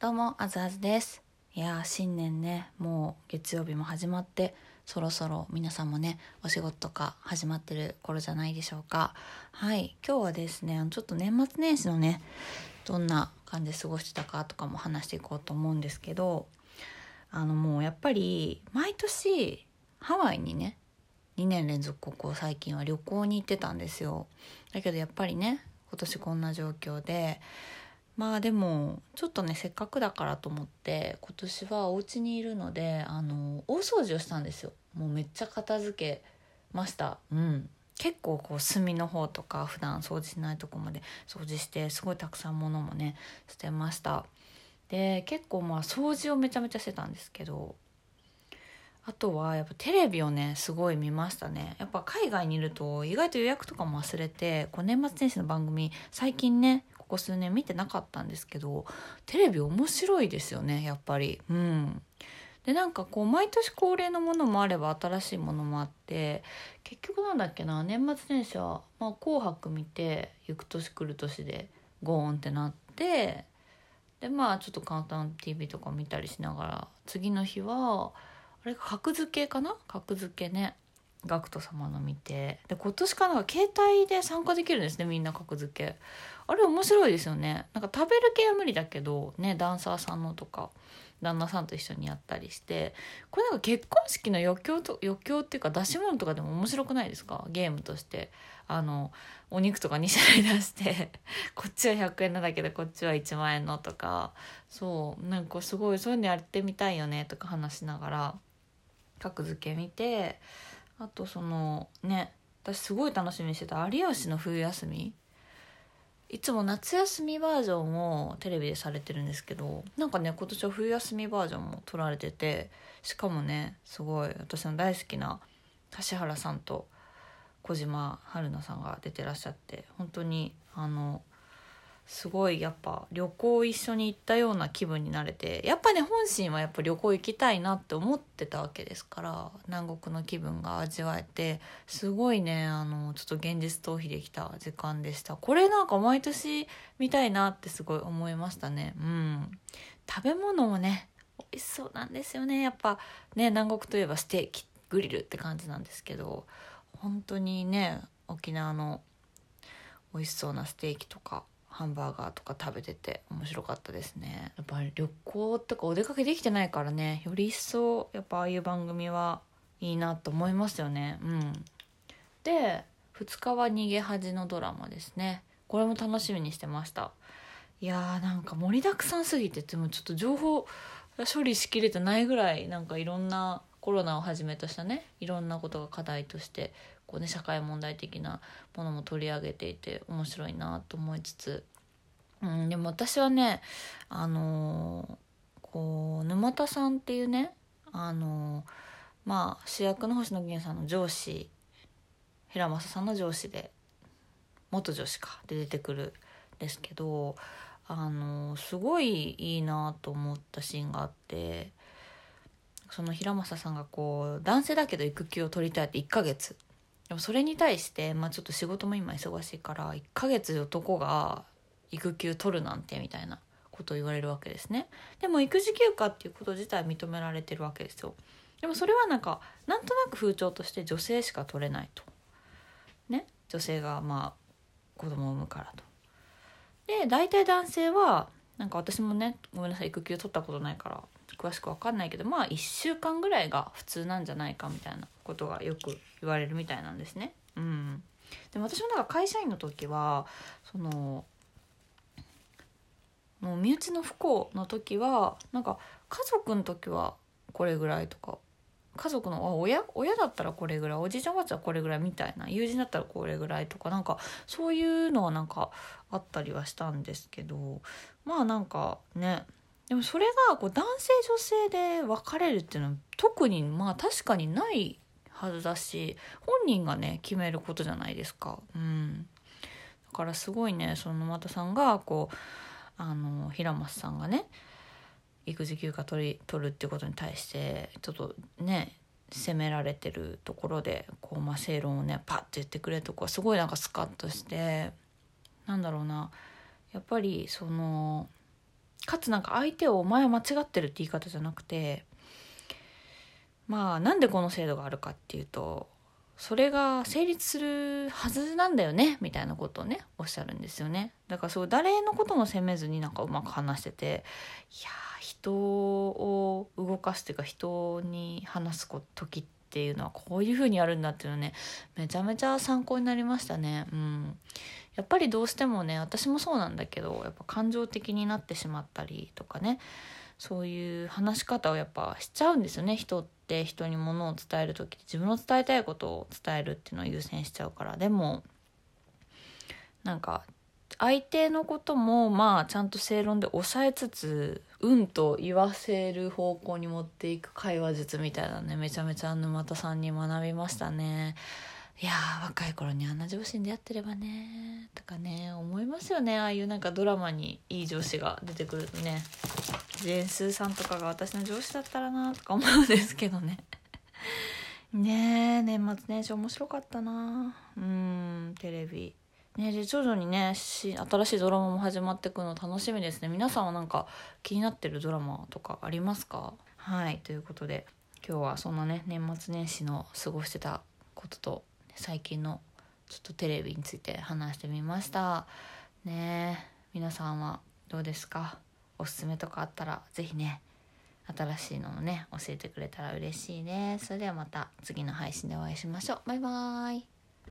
どうも、あずあずです。いや、新年ね、もう月曜日も始まって、そろそろ皆さんもね、お仕事とか始まってる頃じゃないでしょうか。はい、今日はですね、ちょっと年末年始のね、どんな感じで過ごしてたかとかも話していこうと思うんですけど、あのもうやっぱり、毎年、ハワイにね、2年連続ここ最近は旅行に行ってたんですよ。だけどやっぱりね、今年こんな状況で、まあでもちょっとねせっかくだからと思って今年はお家にいるのであの大掃除をしたんですよ。もうめっちゃ片付けました。うん。結構こう隅の方とか普段掃除しないとこまで掃除してすごいたくさん物もね捨てました。で結構まあ掃除をめちゃめちゃしてたんですけどあとはやっぱテレビをねすごい見ましたね。やっぱ海外にいると意外と予約とかも忘れてこう年末年始の番組最近ねここ数年見てなかったんですけどテレビ面白いですよねやっぱり。うん。でなんかこう毎年恒例のものもあれば新しいものもあって結局なんだっけな年末年始は「まあ、紅白」見て「行く年来る年」でゴーンってなってでまあちょっと「簡単 TV」とか見たりしながら次の日はあれ格付けかな？格付けね。ガクト様の見て。で今年かなんか携帯で参加できるんですねみんな格付け。あれ面白いですよね。なんか食べる系は無理だけどねダンサーさんのとか旦那さんと一緒にやったりして。これなんか結婚式の余興と余興っていうか出し物とかでも面白くないですか？ゲームとして。あのお肉とか2種類出して こっちは100円なんだけどこっちは1万円のとか。そうなんかすごいそういうのやってみたいよねとか話しながら格付け見て。あとそのね私すごい楽しみにしてた「有吉の冬休み」いつも夏休みバージョンをテレビでされてるんですけどなんかね今年は冬休みバージョンも撮られててしかもねすごい私の大好きな指原さんと小島春菜さんが出てらっしゃって本当にあのすごいやっぱ旅行一緒に行ったような気分になれてやっぱね本心はやっぱ旅行行きたいなって思ってたわけですから南国の気分が味わえてすごいねあのちょっと現実逃避できた時間でした。これなんか毎年見たいなってすごい思いましたね。うん。食べ物もね美味しそうなんですよね。やっぱね南国といえばステーキグリルって感じなんですけど本当にね沖縄の美味しそうなステーキとかハンバーガーとか食べてて面白かったですね。やっぱり旅行とかお出かけできてないからね。より一層やっぱああいう番組はいいなと思いますよね。うん。で2日は逃げ恥のドラマですね。これも楽しみにしてました。いやーなんか盛りだくさんすぎてでもちょっと情報処理しきれてないぐらいなんかいろんなコロナをはじめとしたねいろんなことが課題としてこうね社会問題的なものも取り上げていて面白いなと思いつつ、うん、でも私はねあのーこう沼田さんっていうねあのーまあ主役の星野源さんの上司平正さんの上司で元上司かで出てくるですけどあのすごいいいなと思ったシーンがあってその平正さんがこう男性だけど育休を取りたいって1ヶ月。でもそれに対して、まあ、ちょっと仕事も今忙しいから1ヶ月男が育休取るなんてみたいなことを言われるわけですね。でも育児休暇っていうこと自体認められてるわけですよ。でもそれはなんかなんとなく風潮として女性しか取れないと。ね？女性がまあ子供を産むからと。で大体男性はなんか私もねごめんなさい育休取ったことないから詳しく分かんないけどまあ1週間ぐらいが普通なんじゃないかみたいなことがよく言われるみたいなんですね。うん、でも私もなんか会社員の時はそのもう身内の不幸の時はなんか家族の時はこれぐらいとか家族のあ親親だったらこれぐらいおじいちゃんおばあちゃんはこれぐらいみたいな友人だったらこれぐらいとかなんかそういうのはなんかあったりはしたんですけどまあなんかねでもそれがこう男性女性で分かれるっていうのは特にまあ確かにないはずだし本人がね決めることじゃないですか。うん、だからすごいねその沼田さんがこうあの平松さんがね育児休暇取り取るっていうことに対してちょっとね責められてるところでこう、まあ、正論をねパッと言ってくれるとこはすごいなんかスカッとしてなんだろうなやっぱりそのつなんか相手を「お前は間違ってる」って言い方じゃなくてまあなんでこの制度があるかっていうとそれが成立するはずなんだよねみたいなことをねおっしゃるんですよね。だからそう誰のことも責めずになんかうまく話してていや人を動かすっていうか人に話す時っていうのはこういう風にやるんだっていうのねめちゃめちゃ参考になりましたね。うん。やっぱりどうしてもね私もそうなんだけどやっぱ感情的になってしまったりとかねそういう話し方をやっぱしちゃうんですよね人って人にものを伝える時自分の伝えたいことを伝えるっていうのを優先しちゃうからでもなんか相手のこともまあちゃんと正論で抑えつつうんと言わせる方向に持っていく会話術みたいなねめちゃめちゃ沼田さんに学びましたね。いや若い頃にあんな上司に出会ってればねとかね思いますよね。ああいうなんかドラマにいい上司が出てくるとね。ジェンスーさんとかが私の上司だったらなとか思うんですけどね。ねえ年末年始面白かったなうんテレビ。ねで徐々にね新しいドラマも始まってくの楽しみですね。皆さんはなんか気になってるドラマとかありますか？はいということで今日はそんなね年末年始の過ごしてたことと最近のちょっとテレビについて話してみました。ね皆さんはどうですか？おすすめとかあったら是非ね新しいのもね教えてくれたら嬉しいね。それではまた次の配信でお会いしましょう。バイバーイ。